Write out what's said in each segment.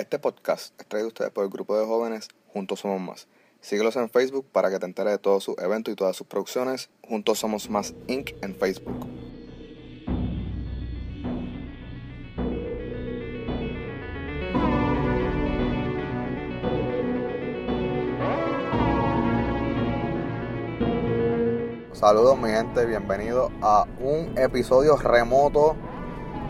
Este podcast es traído a ustedes por el grupo de jóvenes Juntos Somos Más. Síguelos en Facebook para que te enteres de todos sus eventos y todas sus producciones. Juntos Somos Más Inc. en Facebook. Saludos mi gente, bienvenidos a un episodio remoto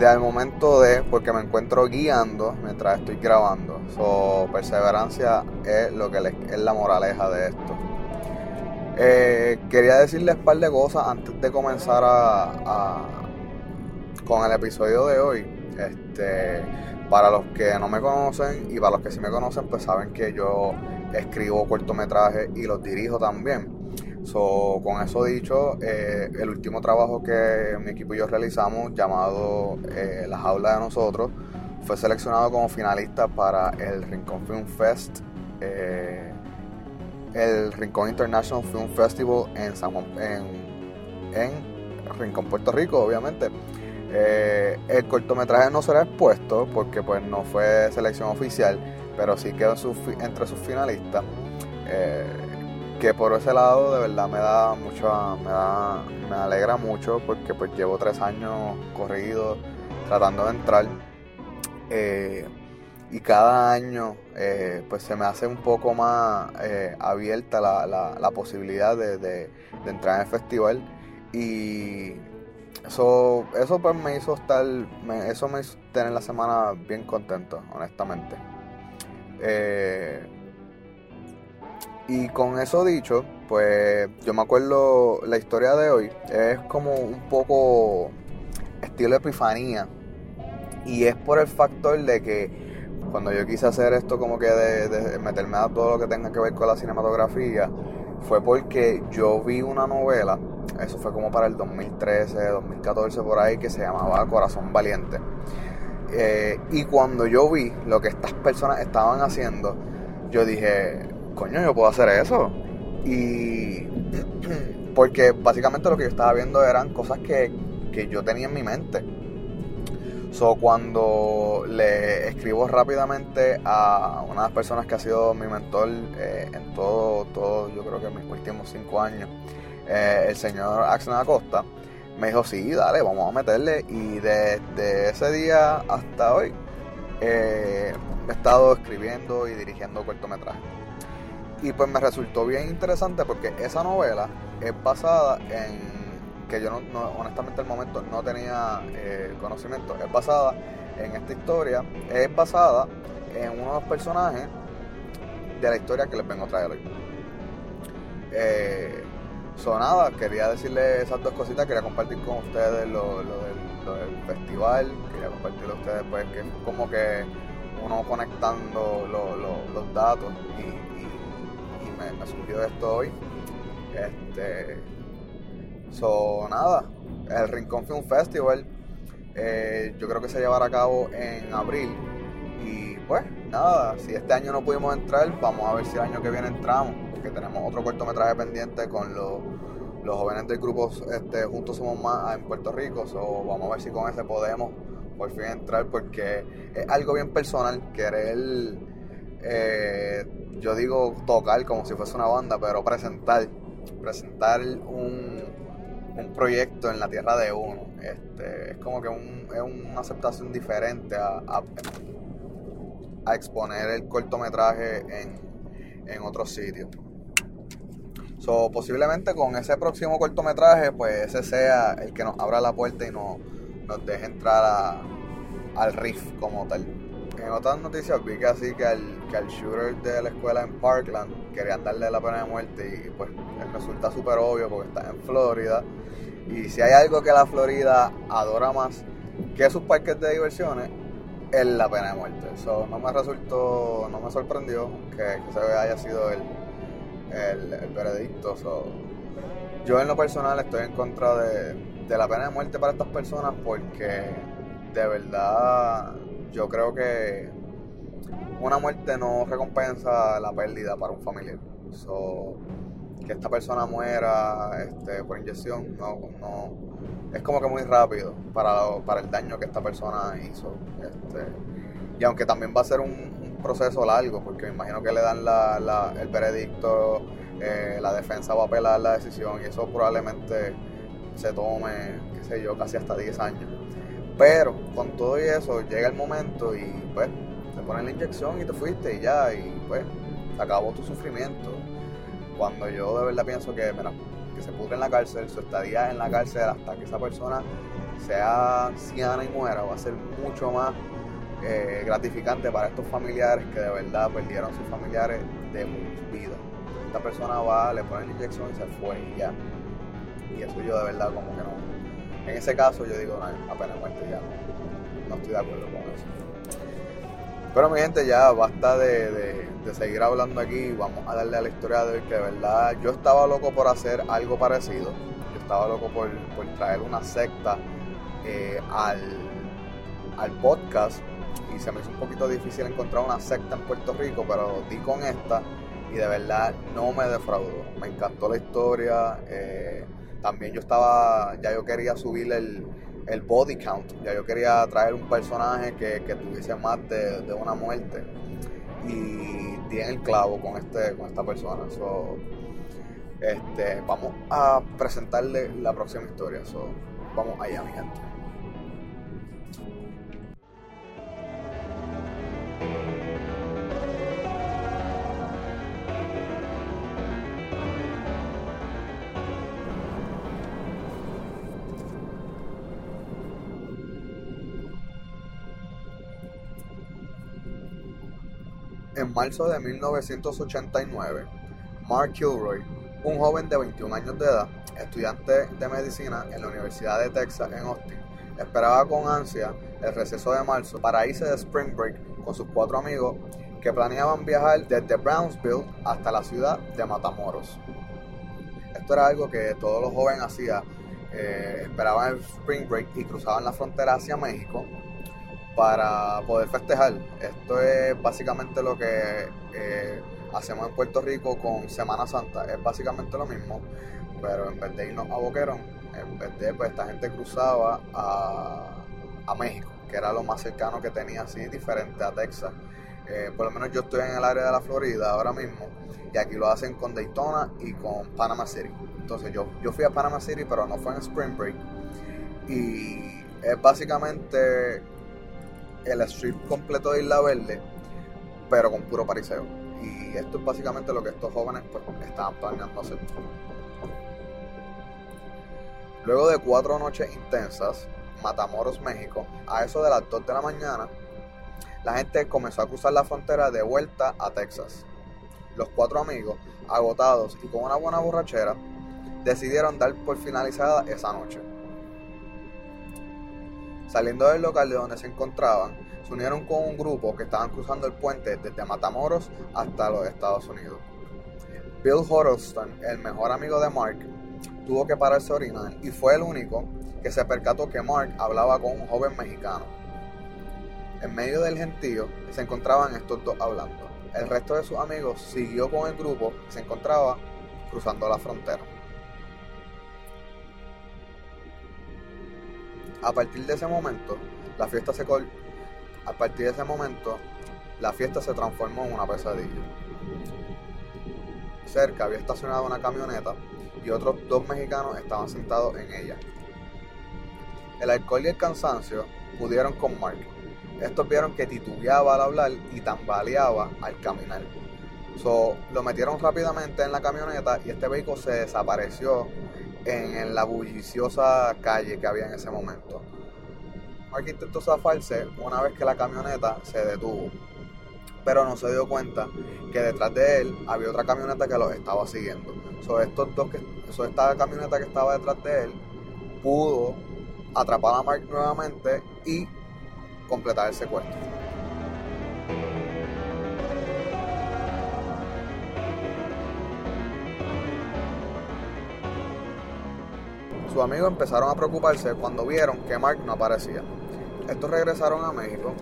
de al momento de, porque me encuentro guiando mientras estoy grabando. So, perseverancia es lo que es la moraleja de esto. Eh, quería decirles un par de cosas antes de comenzar a, con el episodio de hoy. Este, para los que no me conocen y para los que sí me conocen, pues saben que yo escribo cortometrajes y los dirijo también. So, con eso dicho, eh, el último trabajo que mi equipo y yo realizamos, llamado eh, La Jaula de Nosotros, fue seleccionado como finalista para el Rincón Film Fest, eh, el Rincón International Film Festival en, San en, en Rincón, Puerto Rico, obviamente. el cortometraje no será expuesto porque pues no fue selección oficial, pero sí quedó entre sus finalistas que por ese lado de verdad me da mucho, me, da, me alegra mucho porque pues llevo tres años corrido tratando de entrar eh, y cada año eh, pues se me hace un poco más eh, abierta la, la, posibilidad de, entrar en el festival y eso, eso pues me hizo estar, eso me hizo tener la semana bien contento, honestamente. Y con eso dicho, pues yo me acuerdo la historia de hoy es como un poco estilo epifanía. Y es por el factor de que cuando yo quise hacer esto como que de, meterme a todo lo que tenga que ver con la cinematografía, fue porque yo vi una novela, eso fue como para el 2013, 2014 por ahí, que se llamaba Corazón Valiente. Eh, y cuando yo vi lo que estas personas estaban haciendo, yo dije, coño, yo puedo hacer eso. Y porque básicamente lo que yo estaba viendo eran cosas que, yo tenía en mi mente. So, cuando le escribo rápidamente a una de las personas que ha sido mi mentor eh, en todo, todo, yo creo que en mis últimos cinco años, eh, el señor Axel Acosta, me dijo, sí, dale, vamos a meterle. Y desde ese día hasta hoy eh, he estado escribiendo y dirigiendo cortometrajes. Y pues me resultó bien interesante porque esa novela es basada en que yo no, honestamente al momento no tenía eh, conocimiento, es basada en esta historia, es basada en uno de los personajes de la historia que les vengo a traer hoy. Eh, nada, quería decirles esas dos cositas, quería compartir con ustedes lo, del, festival, quería compartirlo a ustedes pues que como que uno conectando los datos y me, surgió esto hoy. Este, so, nada, el Rincón Film Festival, eh, yo creo que se llevará a cabo en abril. Y pues, nada, si este año no pudimos entrar, vamos a ver si el año que viene entramos, porque tenemos otro cortometraje pendiente con los, los jóvenes del grupo este, Juntos Somos Más en Puerto Rico. So, vamos a ver si con ese podemos por fin entrar, porque es algo bien personal, querer eh, yo digo tocar como si fuese una banda, pero presentar, presentar un, un proyecto en la tierra de uno. Este, es como que un, es una aceptación diferente a, a, exponer el cortometraje en, en otros sitios. So, posiblemente con ese próximo cortometraje, pues ese sea el que nos abra la puerta y nos, nos deje entrar al riff como tal. En otras noticias vi que así que al, que al shooter de la escuela en Parkland querían darle la pena de muerte y pues resulta súper obvio porque está en Florida. Y si hay algo que la Florida adora más que sus parques de diversiones, es la pena de muerte. Eso no me resultó, no me sorprendió que, se haya sido el, el, veredicto. yo en lo personal estoy en contra de, de la pena de muerte para estas personas porque de verdad yo creo que una muerte no recompensa la pérdida para un familiar. que esta persona muera este, por inyección no, no, es como que muy rápido para, para el daño que esta persona hizo. Este, y aunque también va a ser un, proceso largo, porque me imagino que le dan la, el veredicto, eh, la defensa va a apelar la decisión y eso probablemente se tome, qué sé yo, casi hasta 10 años. Pero con todo y eso llega el momento y pues te ponen la inyección y te fuiste y ya, y pues se acabó tu sufrimiento. Cuando yo de verdad pienso que, mira, que se pudre en la cárcel, su estadía en la cárcel hasta que esa persona sea anciana y muera, va a ser mucho más eh, gratificante para estos familiares que de verdad perdieron sus familiares de vida. Esta persona va, le pone la inyección y se fue y ya. Y eso yo de verdad como que no. En ese caso yo digo, no, apenas muerte ya no, estoy de acuerdo con eso. Pero mi gente, ya basta de, seguir hablando aquí. Vamos a darle a la historia de hoy que de verdad yo estaba loco por hacer algo parecido. Yo estaba loco por, traer una secta eh, al, al podcast y se me hizo un poquito difícil encontrar una secta en Puerto Rico, pero di con esta y de verdad no me defraudó. Me encantó la historia. Eh, también yo estaba, ya yo quería subir el, body count, ya yo quería traer un personaje que, tuviese más de, una muerte. Y di en el clavo con, este, con esta persona. este, vamos a presentarle la próxima historia. So, vamos allá, mi gente. En marzo de 1989, Mark Kilroy, un joven de 21 años de edad, estudiante de medicina en la Universidad de Texas en Austin, esperaba con ansia el receso de marzo para irse de Spring Break con sus cuatro amigos que planeaban viajar desde Brownsville hasta la ciudad de Matamoros. Esto era algo que todos los jóvenes hacían, eh, esperaban el Spring Break y cruzaban la frontera hacia México para poder festejar. Esto es básicamente lo que eh, hacemos en Puerto Rico con Semana Santa. Es básicamente lo mismo, pero en vez de irnos a Boquerón, en vez de pues esta gente cruzaba a, México, que era lo más cercano que tenía, así diferente a Texas. Eh, por lo menos yo estoy en el área de la Florida ahora mismo y aquí lo hacen con Daytona y con Panama City. Entonces yo, yo fui a Panama City, pero no fue en Spring Break. Y es básicamente el strip completo de Isla Verde, pero con puro pariseo. Y esto es básicamente lo que estos jóvenes pues, estaban planeando hacer. Luego de cuatro noches intensas, Matamoros, México, a eso de las 2 de la mañana, la gente comenzó a cruzar la frontera de vuelta a Texas. Los cuatro amigos, agotados y con una buena borrachera, decidieron dar por finalizada esa noche. Saliendo del local de donde se encontraban, se unieron con un grupo que estaban cruzando el puente desde Matamoros hasta los Estados Unidos. Bill Huddleston, el mejor amigo de Mark, tuvo que pararse a orinar y fue el único que se percató que Mark hablaba con un joven mexicano. En medio del gentío se encontraban estos dos hablando. El resto de sus amigos siguió con el grupo que se encontraba cruzando la frontera. A partir de ese momento, la fiesta se a partir de ese momento, la fiesta se transformó en una pesadilla. Cerca había estacionado una camioneta y otros dos mexicanos estaban sentados en ella. El alcohol y el cansancio pudieron con Mark. Estos vieron que titubeaba al hablar y tambaleaba al caminar. So, lo metieron rápidamente en la camioneta y este vehículo se desapareció en, la bulliciosa calle que había en ese momento. Mark intentó zafarse una vez que la camioneta se detuvo, pero no se dio cuenta que detrás de él había otra camioneta que los estaba siguiendo. So, estos dos que, esta camioneta que estaba detrás de él pudo atrapar a Mark nuevamente y completar el secuestro. Sus amigos empezaron a preocuparse cuando vieron que Mark no aparecía. Estos regresaron a México,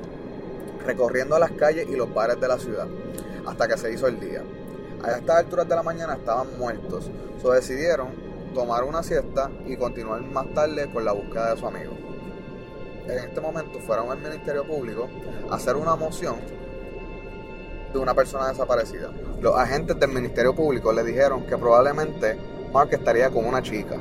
recorriendo las calles y los bares de la ciudad, hasta que se hizo el día. A estas alturas de la mañana estaban muertos, so decidieron tomar una siesta y continuar más tarde con la búsqueda de su amigo. En este momento fueron al Ministerio Público a hacer una moción de una persona desaparecida. Los agentes del Ministerio Público le dijeron que probablemente Mark estaría con una chica.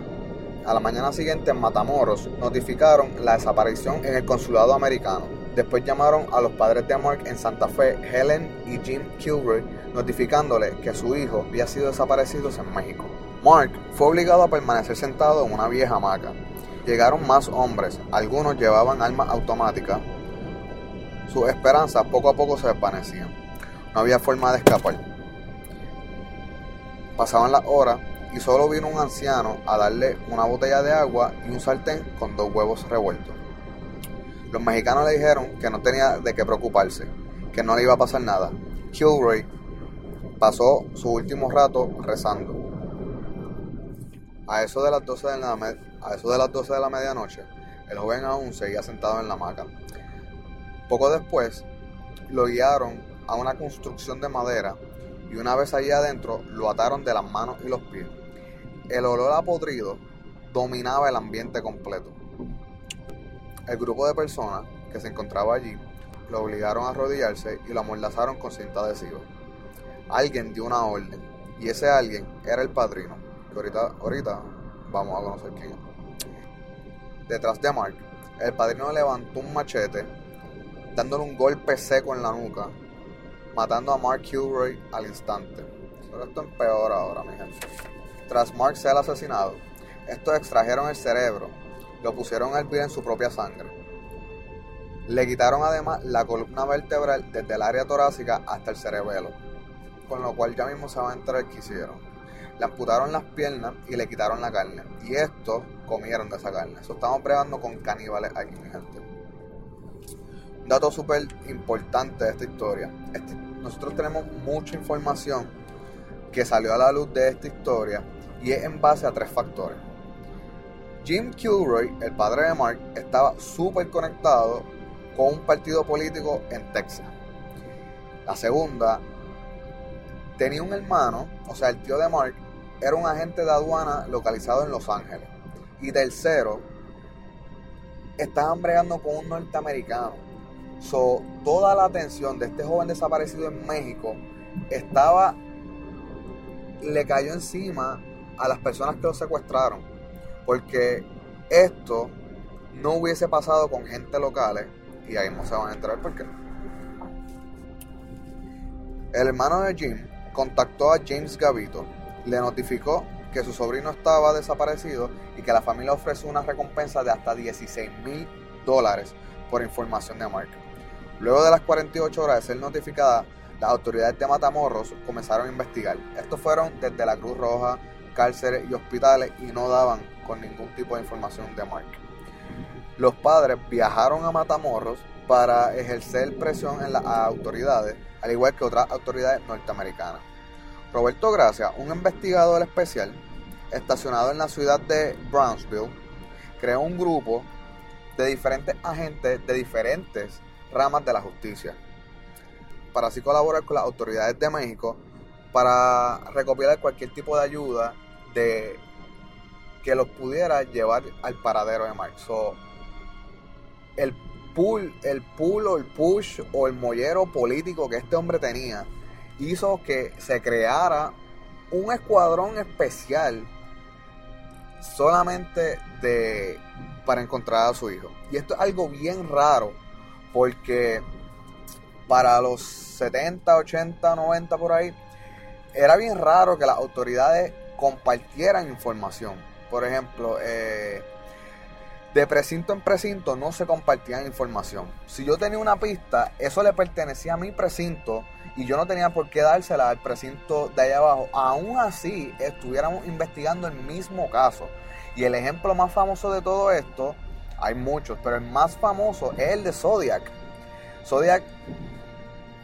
A la mañana siguiente en Matamoros notificaron la desaparición en el consulado americano. Después llamaron a los padres de Mark en Santa Fe, Helen y Jim Kilroy, notificándole que su hijo había sido desaparecido en México. Mark fue obligado a permanecer sentado en una vieja hamaca. Llegaron más hombres, algunos llevaban armas automáticas. Sus esperanzas poco a poco se desvanecían. No había forma de escapar. Pasaban las horas y solo vino un anciano a darle una botella de agua y un sartén con dos huevos revueltos. Los mexicanos le dijeron que no tenía de qué preocuparse, que no le iba a pasar nada. Kilroy pasó su último rato rezando. A eso de las 12 de la, a eso de, las 12 de la medianoche, el joven aún seguía sentado en la hamaca. Poco después, lo guiaron a una construcción de madera y una vez allí adentro lo ataron de las manos y los pies. El olor a podrido dominaba el ambiente completo. El grupo de personas que se encontraba allí lo obligaron a arrodillarse y lo amordazaron con cinta adhesiva. Alguien dio una orden y ese alguien era el padrino, que ahorita, ahorita vamos a conocer quién. Detrás de Mark, el padrino levantó un machete, dándole un golpe seco en la nuca matando a Mark Kilroy al instante. Pero esto empeora ahora, mi gente. Tras Mark ser asesinado, estos extrajeron el cerebro, lo pusieron a hervir en su propia sangre. Le quitaron además la columna vertebral desde el área torácica hasta el cerebelo, con lo cual ya mismo se va a enterar qué hicieron. Le amputaron las piernas y le quitaron la carne. Y estos comieron de esa carne. Eso estamos pregando con caníbales aquí, mi gente. Dato súper importante de esta historia. Este nosotros tenemos mucha información que salió a la luz de esta historia y es en base a tres factores. Jim Kilroy, el padre de Mark, estaba súper conectado con un partido político en Texas. La segunda, tenía un hermano, o sea, el tío de Mark, era un agente de aduana localizado en Los Ángeles. Y tercero, estaban bregando con un norteamericano So, toda la atención de este joven desaparecido en México estaba, le cayó encima a las personas que lo secuestraron. Porque esto no hubiese pasado con gente local y ahí no se van a entrar por qué. El hermano de Jim contactó a James Gavito, le notificó que su sobrino estaba desaparecido y que la familia ofreció una recompensa de hasta 16 mil dólares por información de Mark. Luego de las 48 horas de ser notificada, las autoridades de Matamoros comenzaron a investigar. Estos fueron desde la Cruz Roja, cárceles y hospitales y no daban con ningún tipo de información de Mark. Los padres viajaron a Matamoros para ejercer presión en las autoridades, al igual que otras autoridades norteamericanas. Roberto Gracia, un investigador especial estacionado en la ciudad de Brownsville, creó un grupo de diferentes agentes de diferentes ramas de la justicia, para así colaborar con las autoridades de México para recopilar cualquier tipo de ayuda de que los pudiera llevar al paradero de Mark. el pull, el pull o el push o el mollero político que este hombre tenía hizo que se creara un escuadrón especial solamente de para encontrar a su hijo. Y esto es algo bien raro porque para los 70, 80, 90 por ahí, era bien raro que las autoridades compartieran información. Por ejemplo, eh, de precinto en precinto no se compartían información. Si yo tenía una pista, eso le pertenecía a mi precinto y yo no tenía por qué dársela al precinto de allá abajo. Aún así, estuviéramos investigando el mismo caso. Y el ejemplo más famoso de todo esto hay muchos, pero el más famoso es el de Zodiac. Zodiac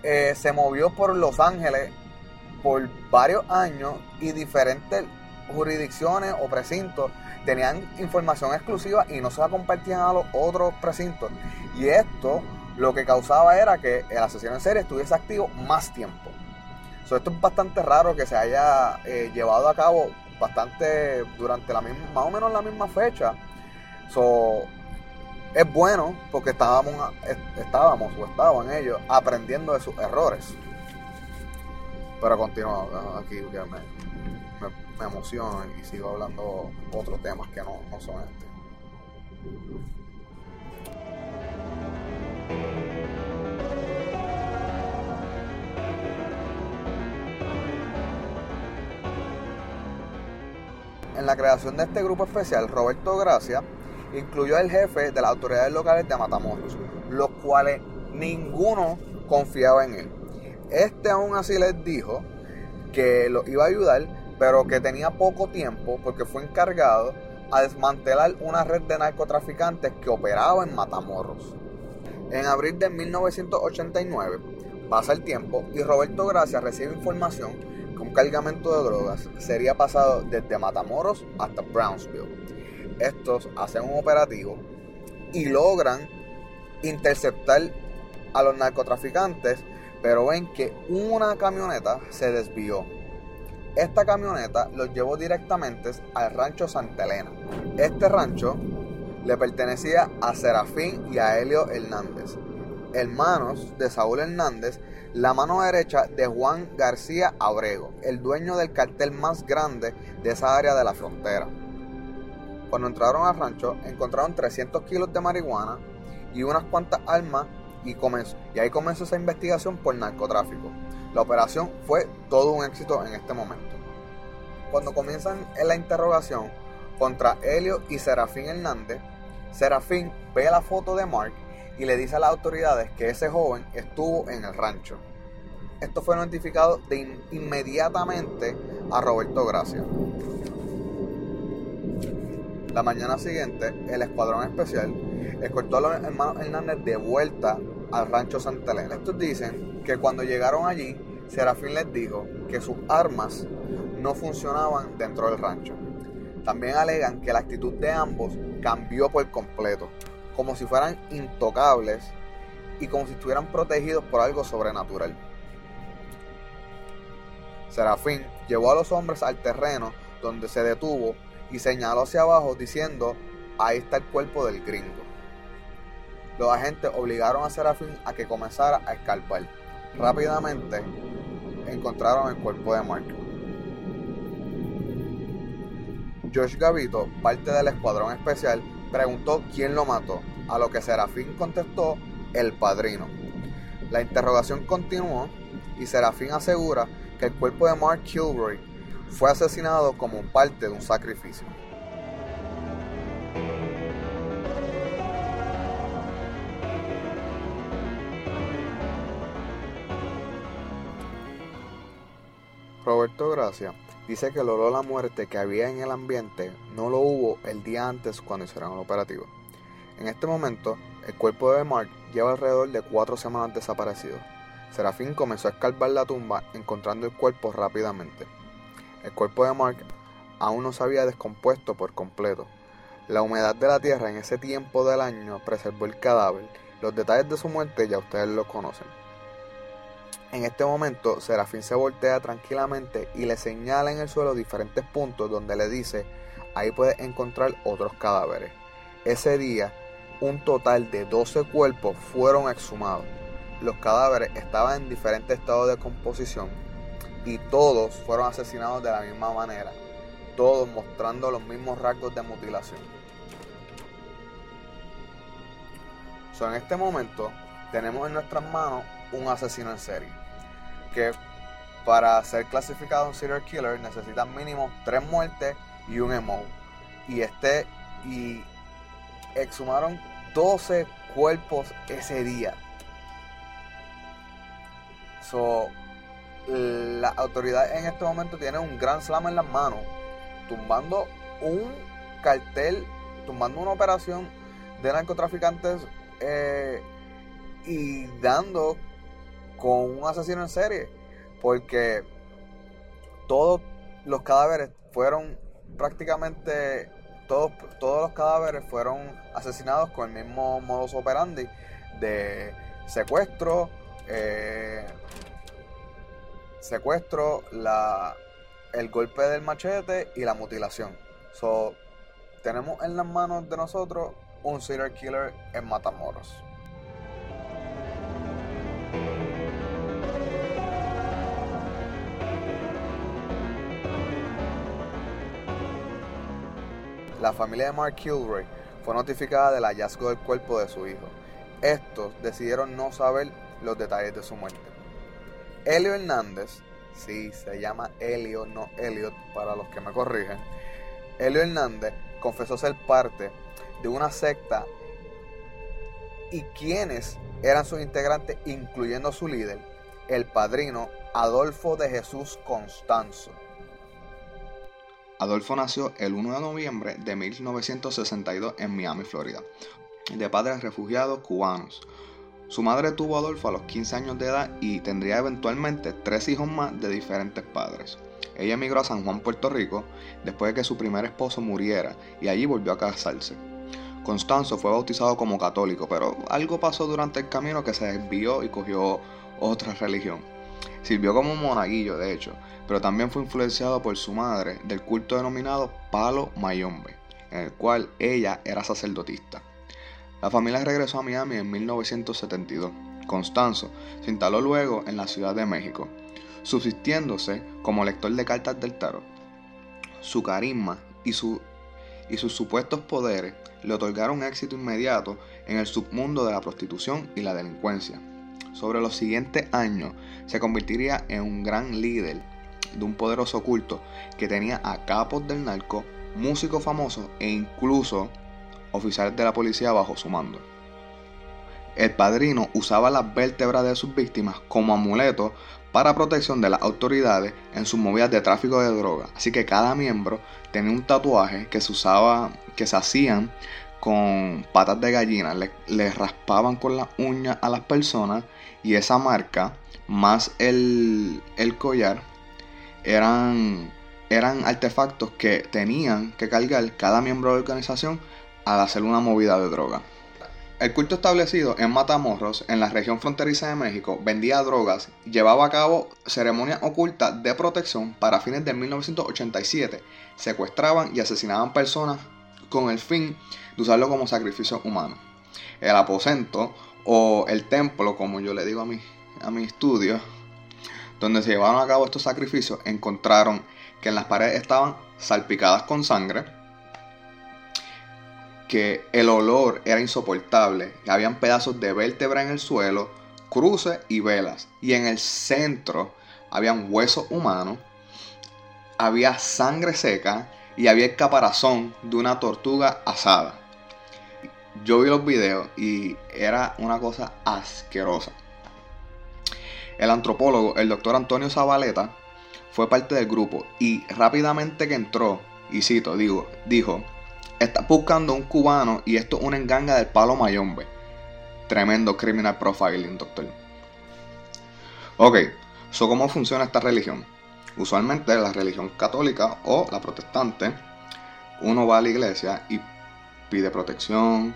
eh, se movió por Los Ángeles por varios años y diferentes jurisdicciones o precintos tenían información exclusiva y no se la compartían a los otros precintos. Y esto lo que causaba era que el asesino en serie estuviese activo más tiempo. esto es bastante raro que se haya eh, llevado a cabo bastante durante la misma, más o menos la misma fecha. So, es bueno porque estábamos, estábamos o estaban ellos aprendiendo de sus errores. Pero continúo aquí, que me, me, emociono y sigo hablando otros temas que no, no son este. En la creación de este grupo especial, Roberto Gracia incluyó al jefe de las autoridades locales de Matamoros, los cuales ninguno confiaba en él. Este aún así les dijo que lo iba a ayudar, pero que tenía poco tiempo porque fue encargado a desmantelar una red de narcotraficantes que operaba en Matamoros. En abril de 1989 pasa el tiempo y Roberto Gracia recibe información que un cargamento de drogas sería pasado desde Matamoros hasta Brownsville. Estos hacen un operativo y logran interceptar a los narcotraficantes, pero ven que una camioneta se desvió esta camioneta los llevó directamente al rancho Santa Elena. Este rancho le pertenecía a Serafín y a Helio Hernández, hermanos de Saúl Hernández, la mano derecha de Juan García Abrego, el dueño del cartel más grande de esa área de la frontera. Cuando entraron al rancho, encontraron 300 kilos de marihuana y unas cuantas armas y, comenzó, y ahí comenzó esa investigación por narcotráfico. La operación fue todo un éxito en este momento. Cuando comienzan en la interrogación contra Helio y Serafín Hernández, Serafín ve la foto de Mark y le dice a las autoridades que ese joven estuvo en el rancho. Esto fue notificado de inmediatamente a Roberto Gracia. La mañana siguiente, el escuadrón especial escoltó a los hermanos Hernández de vuelta al rancho Santa Elena. Estos dicen que cuando llegaron allí, Serafín les dijo que sus armas no funcionaban dentro del rancho. También alegan que la actitud de ambos cambió por completo, como si fueran intocables y como si estuvieran protegidos por algo sobrenatural. Serafín llevó a los hombres al terreno donde se detuvo y señaló hacia abajo diciendo, ahí está el cuerpo del gringo. Los agentes obligaron a Serafín a que comenzara a escarpar. Rápidamente encontraron el cuerpo de Mark. Josh Gavito, parte del escuadrón especial, preguntó quién lo mató, a lo que Serafín contestó el padrino. La interrogación continuó y Serafín asegura que el cuerpo de Mark Kilbury fue asesinado como parte de un sacrificio. Roberto Gracia dice que el olor a la muerte que había en el ambiente no lo hubo el día antes cuando hicieron el operativo. En este momento, el cuerpo de Mark lleva alrededor de cuatro semanas desaparecido. Serafín comenzó a escarbar la tumba encontrando el cuerpo rápidamente. El cuerpo de Mark aún no se había descompuesto por completo. La humedad de la tierra en ese tiempo del año preservó el cadáver. Los detalles de su muerte ya ustedes lo conocen. En este momento, Serafín se voltea tranquilamente y le señala en el suelo diferentes puntos donde le dice, ahí puedes encontrar otros cadáveres. Ese día, un total de 12 cuerpos fueron exhumados. Los cadáveres estaban en diferentes estados de composición y todos fueron asesinados de la misma manera, todos mostrando los mismos rasgos de mutilación. en este momento tenemos en nuestras manos un asesino en serie que para ser clasificado un serial killer necesitan mínimo tres muertes y un emo. Y este y exhumaron 12 cuerpos ese día. So, la autoridad en este momento tiene un gran slam en las manos, tumbando un cartel, tumbando una operación de narcotraficantes eh, y dando con un asesino en serie, porque todos los cadáveres fueron prácticamente todos, todos los cadáveres fueron asesinados con el mismo modus operandi de secuestro, eh, secuestro, la, el golpe del machete y la mutilación. So, tenemos en las manos de nosotros un serial killer en Matamoros. La familia de Mark Kilroy fue notificada del hallazgo del cuerpo de su hijo. Estos decidieron no saber los detalles de su muerte. Elio Hernández, sí, se llama Elio, no Elliot, para los que me corrigen. Elio Hernández confesó ser parte de una secta y quienes eran sus integrantes, incluyendo su líder, el padrino Adolfo de Jesús Constanzo. Adolfo nació el 1 de noviembre de 1962 en Miami, Florida, de padres refugiados cubanos. Su madre tuvo a Adolfo a los 15 años de edad y tendría eventualmente tres hijos más de diferentes padres. Ella emigró a San Juan, Puerto Rico, después de que su primer esposo muriera y allí volvió a casarse. Constanzo fue bautizado como católico, pero algo pasó durante el camino que se desvió y cogió otra religión. Sirvió como monaguillo, de hecho, pero también fue influenciado por su madre del culto denominado Palo Mayombe, en el cual ella era sacerdotista. La familia regresó a Miami en 1972. Constanzo se instaló luego en la Ciudad de México, subsistiéndose como lector de cartas del tarot. Su carisma y, y sus supuestos poderes le otorgaron éxito inmediato en el submundo de la prostitución y la delincuencia. Sobre los siguientes años se convertiría en un gran líder de un poderoso culto que tenía a capos del narco, músicos famosos e incluso oficiales de la policía bajo su mando. El padrino usaba las vértebras de sus víctimas como amuletos para protección de las autoridades en sus movidas de tráfico de droga. Así que cada miembro tenía un tatuaje que se usaba, que se hacían con patas de gallina, le, raspaban con las uñas a las personas y esa marca más el, collar eran, eran artefactos que tenían que cargar cada miembro de la organización al hacer una movida de droga. El culto establecido en Matamoros, en la región fronteriza de México, vendía drogas llevaba a cabo ceremonias ocultas de protección para fines de 1987. Secuestraban y asesinaban personas con el fin de usarlo como sacrificio humano. El aposento o el templo, como yo le digo a mi, a mi estudio, donde se llevaron a cabo estos sacrificios, encontraron que en las paredes estaban salpicadas con sangre, que el olor era insoportable, habían pedazos de vértebra en el suelo, cruces y velas, y en el centro habían huesos humanos, había sangre seca y había el caparazón de una tortuga asada. Yo vi los videos y era una cosa asquerosa. El antropólogo, el doctor Antonio Zabaleta, fue parte del grupo y rápidamente que entró, y cito, digo, dijo, está buscando un cubano y esto es una enganga del palo mayombe. Tremendo criminal profiling, doctor. Ok, so ¿cómo funciona esta religión? Usualmente la religión católica o la protestante, uno va a la iglesia y pide protección,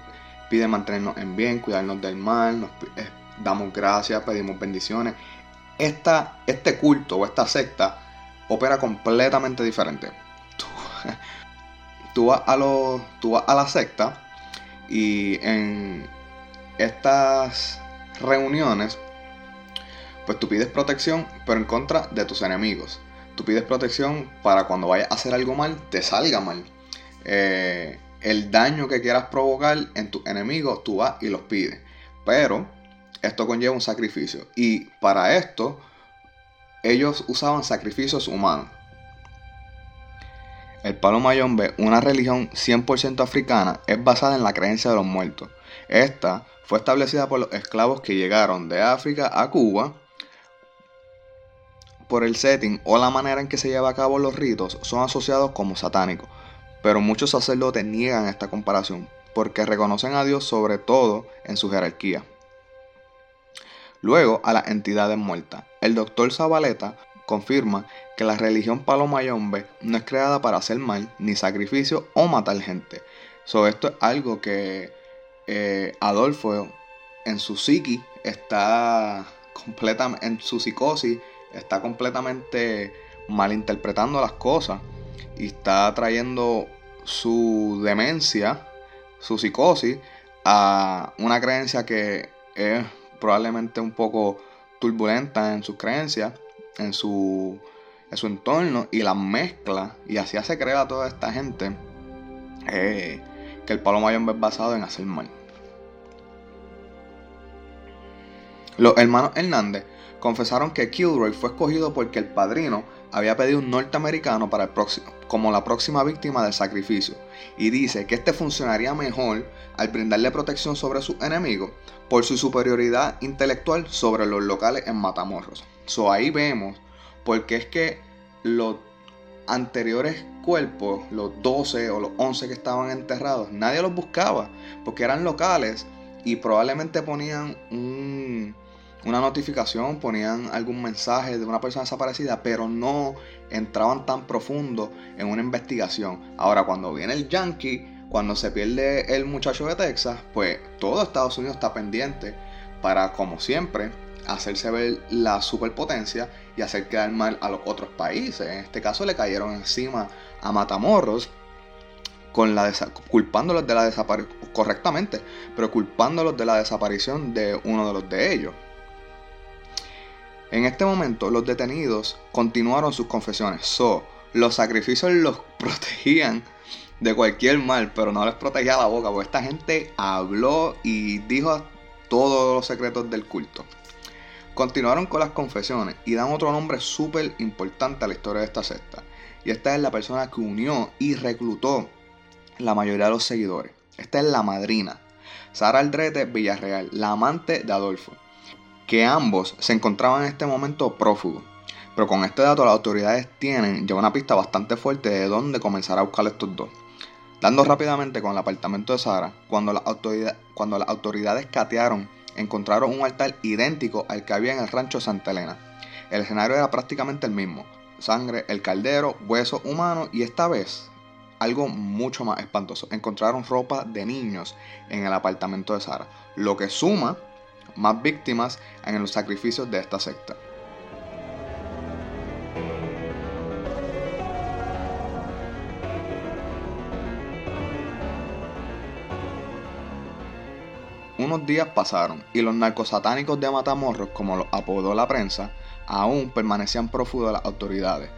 pide mantenernos en bien, cuidarnos del mal, eh, damos gracias, pedimos bendiciones. Esta, este culto o esta secta opera completamente diferente. vas a tú vas a la secta y en estas reuniones, pues tú pides protección, pero en contra de tus enemigos. Tú pides protección para cuando vayas a hacer algo mal, te salga mal. Eh, el daño que quieras provocar en tus enemigos, tú vas y los pides. Pero esto conlleva un sacrificio. Y para esto, ellos usaban sacrificios humanos. El palo mayombe, una religión 100% africana, es basada en la creencia de los muertos. Esta fue establecida por los esclavos que llegaron de África a Cuba por el setting o la manera en que se lleva a cabo los ritos son asociados como satánicos, pero muchos sacerdotes niegan esta comparación porque reconocen a Dios sobre todo en su jerarquía. Luego a las entidades muertas. El doctor Zabaleta confirma que la religión palomayombe no es creada para hacer mal, ni sacrificio o matar gente. So, esto es algo que eh, Adolfo en su psiqui está completamente, en su psicosis está completamente malinterpretando las cosas y está trayendo su demencia, su psicosis, a una creencia que es probablemente un poco turbulenta en sus creencias, en su, en su entorno, y la mezcla, y así hace creer a toda esta gente eh, que el palo mayombe es basado en hacer mal. Los hermanos Hernández confesaron que Kilroy fue escogido porque el padrino había pedido un norteamericano para el próximo, como la próxima víctima del sacrificio, y dice que este funcionaría mejor al brindarle protección sobre sus enemigos por su superioridad intelectual sobre los locales en Matamorros. So ahí vemos porque es que los anteriores cuerpos, los 12 o los 11 que estaban enterrados, nadie los buscaba porque eran locales y probablemente ponían un una notificación, ponían algún mensaje de una persona desaparecida, pero no entraban tan profundo en una investigación. Ahora, cuando viene el yankee, cuando se pierde el muchacho de Texas, pues todo Estados Unidos está pendiente para, como siempre, hacerse ver la superpotencia y hacer quedar mal a los otros países. En este caso le cayeron encima a Matamorros con la culpándolos de la desaparición correctamente, pero culpándolos de la desaparición de uno de los de ellos. En este momento, los detenidos continuaron sus confesiones. So, los sacrificios los protegían de cualquier mal, pero no les protegía la boca, porque esta gente habló y dijo todos los secretos del culto. Continuaron con las confesiones y dan otro nombre súper importante a la historia de esta secta. Y esta es la persona que unió y reclutó la mayoría de los seguidores. Esta es la madrina, Sara Aldrete Villarreal, la amante de Adolfo que ambos se encontraban en este momento prófugos. Pero con este dato las autoridades tienen ya una pista bastante fuerte de dónde comenzar a buscar estos dos. Dando rápidamente con el apartamento de Sara, cuando, cuando las autoridades catearon, encontraron un altar idéntico al que había en el rancho Santa Elena. El escenario era prácticamente el mismo. Sangre, el caldero, huesos humanos y esta vez algo mucho más espantoso. Encontraron ropa de niños en el apartamento de Sara, lo que suma más víctimas en los sacrificios de esta secta. Unos días pasaron y los narcosatánicos de Matamorros, como los apodó la prensa, aún permanecían prófugos de las autoridades.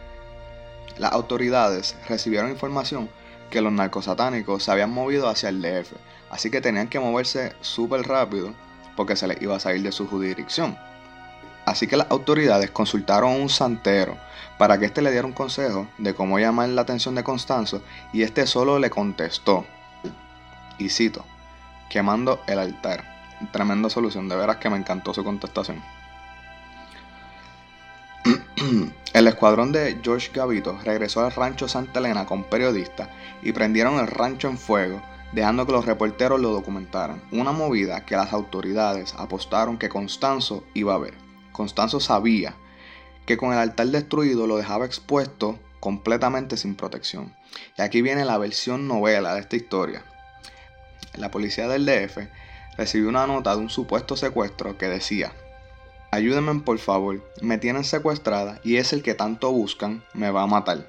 Las autoridades recibieron información que los narcosatánicos se habían movido hacia el DF, así que tenían que moverse súper rápido porque se les iba a salir de su jurisdicción. Así que las autoridades consultaron a un santero para que éste le diera un consejo de cómo llamar la atención de Constanzo y éste solo le contestó, y cito, quemando el altar. Tremenda solución, de veras que me encantó su contestación. el escuadrón de George Gavito regresó al rancho Santa Elena con periodistas y prendieron el rancho en fuego dejando que los reporteros lo documentaran. Una movida que las autoridades apostaron que Constanzo iba a ver. Constanzo sabía que con el altar destruido lo dejaba expuesto completamente sin protección. Y aquí viene la versión novela de esta historia. La policía del DF recibió una nota de un supuesto secuestro que decía, ayúdenme por favor, me tienen secuestrada y es el que tanto buscan, me va a matar.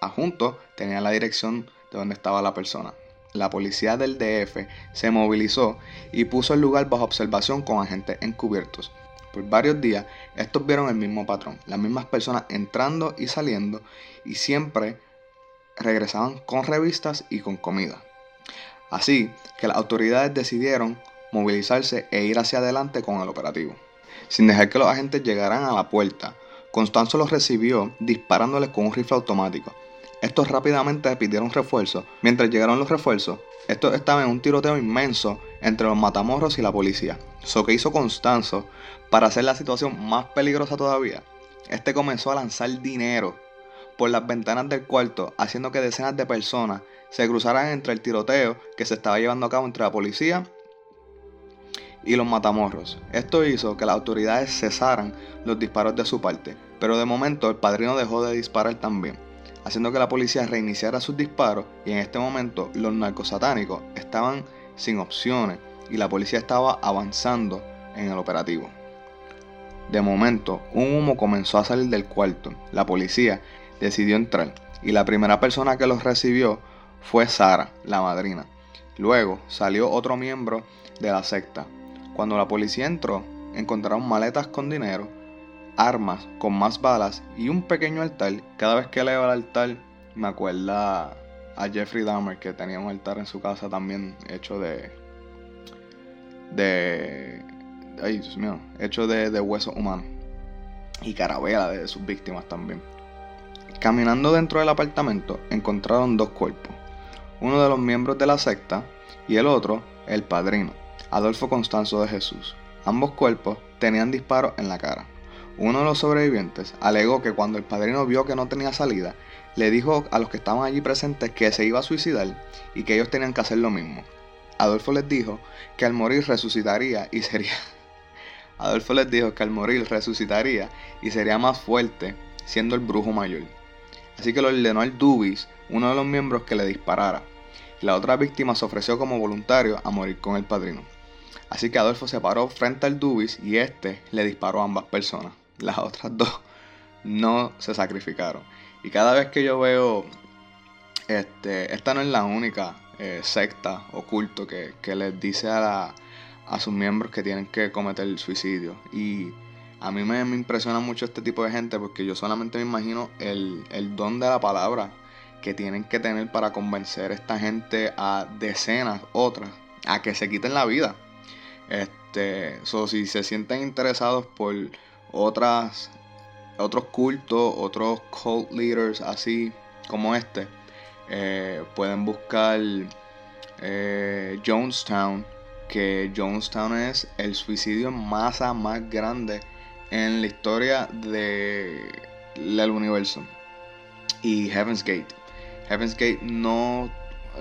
Adjunto tenía la dirección de donde estaba la persona la policía del DF se movilizó y puso el lugar bajo observación con agentes encubiertos. Por varios días, estos vieron el mismo patrón, las mismas personas entrando y saliendo y siempre regresaban con revistas y con comida. Así que las autoridades decidieron movilizarse e ir hacia adelante con el operativo. Sin dejar que los agentes llegaran a la puerta, Constanzo los recibió disparándoles con un rifle automático, estos rápidamente pidieron refuerzos. Mientras llegaron los refuerzos, estos estaban en un tiroteo inmenso entre los matamorros y la policía. So que hizo Constanzo para hacer la situación más peligrosa todavía. Este comenzó a lanzar dinero por las ventanas del cuarto, haciendo que decenas de personas se cruzaran entre el tiroteo que se estaba llevando a cabo entre la policía y los matamorros. Esto hizo que las autoridades cesaran los disparos de su parte, pero de momento el padrino dejó de disparar también haciendo que la policía reiniciara sus disparos y en este momento los narcosatánicos estaban sin opciones y la policía estaba avanzando en el operativo. De momento, un humo comenzó a salir del cuarto. La policía decidió entrar y la primera persona que los recibió fue Sara, la madrina. Luego salió otro miembro de la secta. Cuando la policía entró, encontraron maletas con dinero armas con más balas y un pequeño altar. Cada vez que leo el altar me acuerda a Jeffrey Dahmer, que tenía un altar en su casa también hecho de. de. ay, Dios mío, hecho de, de huesos humanos. Y carabela de sus víctimas también. Caminando dentro del apartamento, encontraron dos cuerpos. Uno de los miembros de la secta y el otro, el padrino, Adolfo Constanzo de Jesús. Ambos cuerpos tenían disparos en la cara. Uno de los sobrevivientes alegó que cuando el padrino vio que no tenía salida, le dijo a los que estaban allí presentes que se iba a suicidar y que ellos tenían que hacer lo mismo. Adolfo les dijo que al morir resucitaría y sería Adolfo les dijo que al morir resucitaría y sería más fuerte siendo el brujo mayor. Así que le ordenó al Dubis, uno de los miembros, que le disparara. La otra víctima se ofreció como voluntario a morir con el padrino. Así que Adolfo se paró frente al Dubis y este le disparó a ambas personas. Las otras dos no se sacrificaron. Y cada vez que yo veo, este, esta no es la única eh, secta o culto que, les dice a, a sus miembros que tienen que cometer el suicidio. Y a mí me, impresiona mucho este tipo de gente porque yo solamente me imagino el, el don de la palabra que tienen que tener para convencer a esta gente a decenas, otras, a que se quiten la vida. Este, so, si se sienten interesados por otras, otros cultos, otros cult leaders así como este, eh, pueden buscar eh, Jonestown, que Jonestown es el suicidio en masa más grande en la historia de, del universo. Y Heaven's Gate. Heaven's Gate no,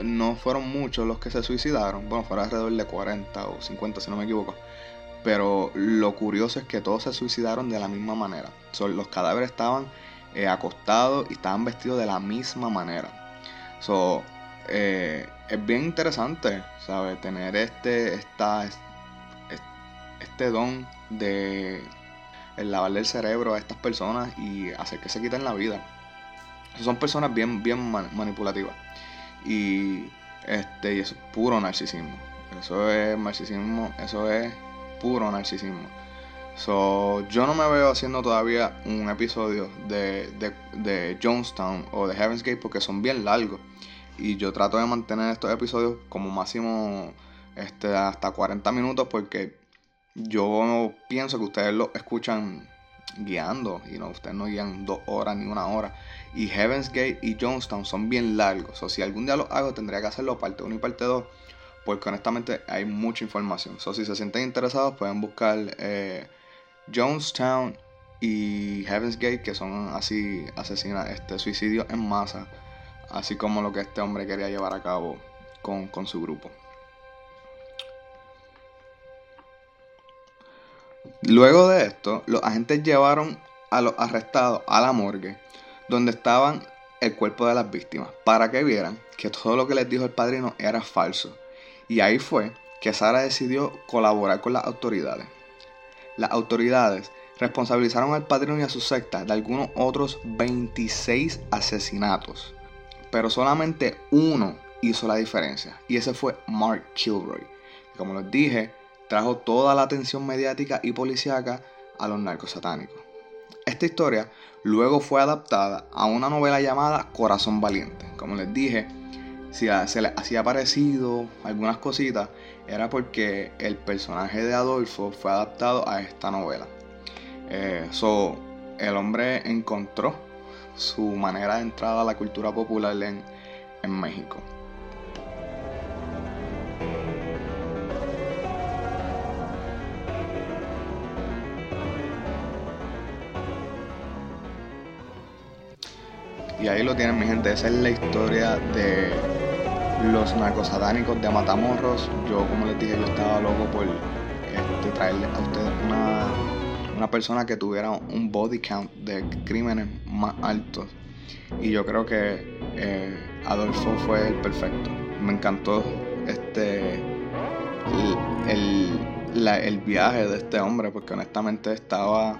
no fueron muchos los que se suicidaron. Bueno, fueron alrededor de 40 o 50 si no me equivoco. Pero lo curioso es que todos se suicidaron de la misma manera. los cadáveres estaban eh, acostados y estaban vestidos de la misma manera. So, eh, es bien interesante, ¿sabes? Tener este, esta, este don de el lavarle el cerebro a estas personas y hacer que se quiten la vida. Son personas bien, bien manipulativas. Y este, y eso es puro narcisismo. Eso es narcisismo, eso es puro narcisismo. So, yo no me veo haciendo todavía un episodio de, de, de Jonestown o de Heaven's Gate porque son bien largos. Y yo trato de mantener estos episodios como máximo este, hasta 40 minutos porque yo pienso que ustedes lo escuchan guiando y no, ustedes no guían dos horas ni una hora. Y Heaven's Gate y Jonestown son bien largos. O si algún día lo hago, tendría que hacerlo parte 1 y parte 2. Porque honestamente hay mucha información. So, si se sienten interesados, pueden buscar eh, Jonestown y Heaven's Gate, que son así asesinas, este, suicidios en masa. Así como lo que este hombre quería llevar a cabo con, con su grupo. Luego de esto, los agentes llevaron a los arrestados a la morgue, donde estaban el cuerpo de las víctimas, para que vieran que todo lo que les dijo el padrino era falso. Y ahí fue que Sara decidió colaborar con las autoridades. Las autoridades responsabilizaron al padrino y a su secta de algunos otros 26 asesinatos, pero solamente uno hizo la diferencia, y ese fue Mark Kilroy. Como les dije, trajo toda la atención mediática y policíaca a los narcos satánicos. Esta historia luego fue adaptada a una novela llamada Corazón Valiente. Como les dije, si se les hacía parecido algunas cositas, era porque el personaje de Adolfo fue adaptado a esta novela. Eh, el hombre encontró su manera de entrar a la cultura popular en México. Y ahí lo tienen, mi gente. Esa es la historia de los narcosatánicos de Matamorros. Yo, como les dije, yo estaba loco por este, traerles a ustedes una, persona que tuviera un body count de crímenes más altos. Y yo creo que eh, Adolfo fue el perfecto. Me encantó este el, el viaje de este hombre, porque honestamente estaba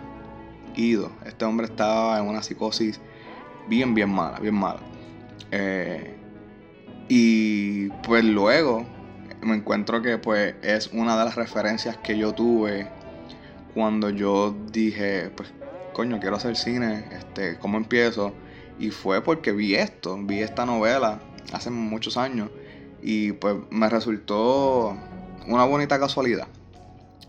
ido. Este hombre estaba en una psicosis bien, bien mala, bien mala. Eh, y pues luego me encuentro que pues es una de las referencias que yo tuve cuando yo dije, pues coño, quiero hacer cine, este, ¿cómo empiezo? Y fue porque vi esto, vi esta novela hace muchos años y pues me resultó una bonita casualidad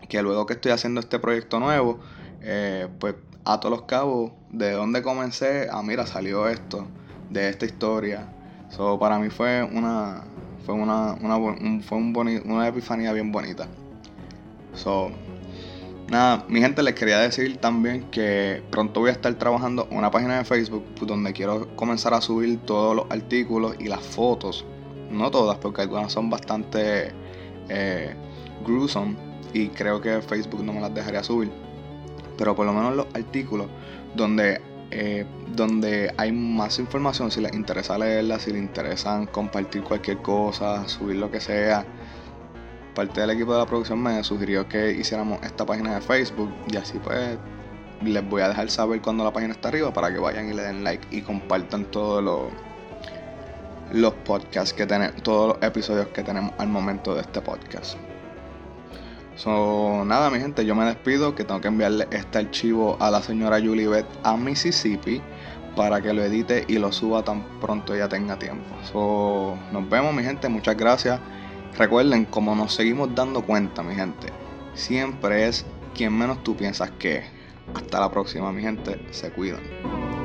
que luego que estoy haciendo este proyecto nuevo, eh, pues ato los cabos de donde comencé a mira salió esto de esta historia. So, para mí fue una fue una, fue un una epifanía bien bonita. So, nada, mi gente les quería decir también que pronto voy a estar trabajando una página de Facebook donde quiero comenzar a subir todos los artículos y las fotos. No todas, porque algunas son bastante eh, gruesome y creo que Facebook no me las dejaría subir. Pero por lo menos los artículos donde eh, donde hay más información si les interesa leerla, si les interesan compartir cualquier cosa, subir lo que sea. Parte del equipo de la producción me sugirió que hiciéramos esta página de Facebook y así pues les voy a dejar saber cuando la página está arriba para que vayan y le den like y compartan todos los los podcasts que tenemos, todos los episodios que tenemos al momento de este podcast. So, nada, mi gente, yo me despido que tengo que enviarle este archivo a la señora Julie Beth a Mississippi para que lo edite y lo suba tan pronto ya tenga tiempo. So, nos vemos, mi gente, muchas gracias. Recuerden, como nos seguimos dando cuenta, mi gente, siempre es quien menos tú piensas que es. Hasta la próxima, mi gente, se cuidan.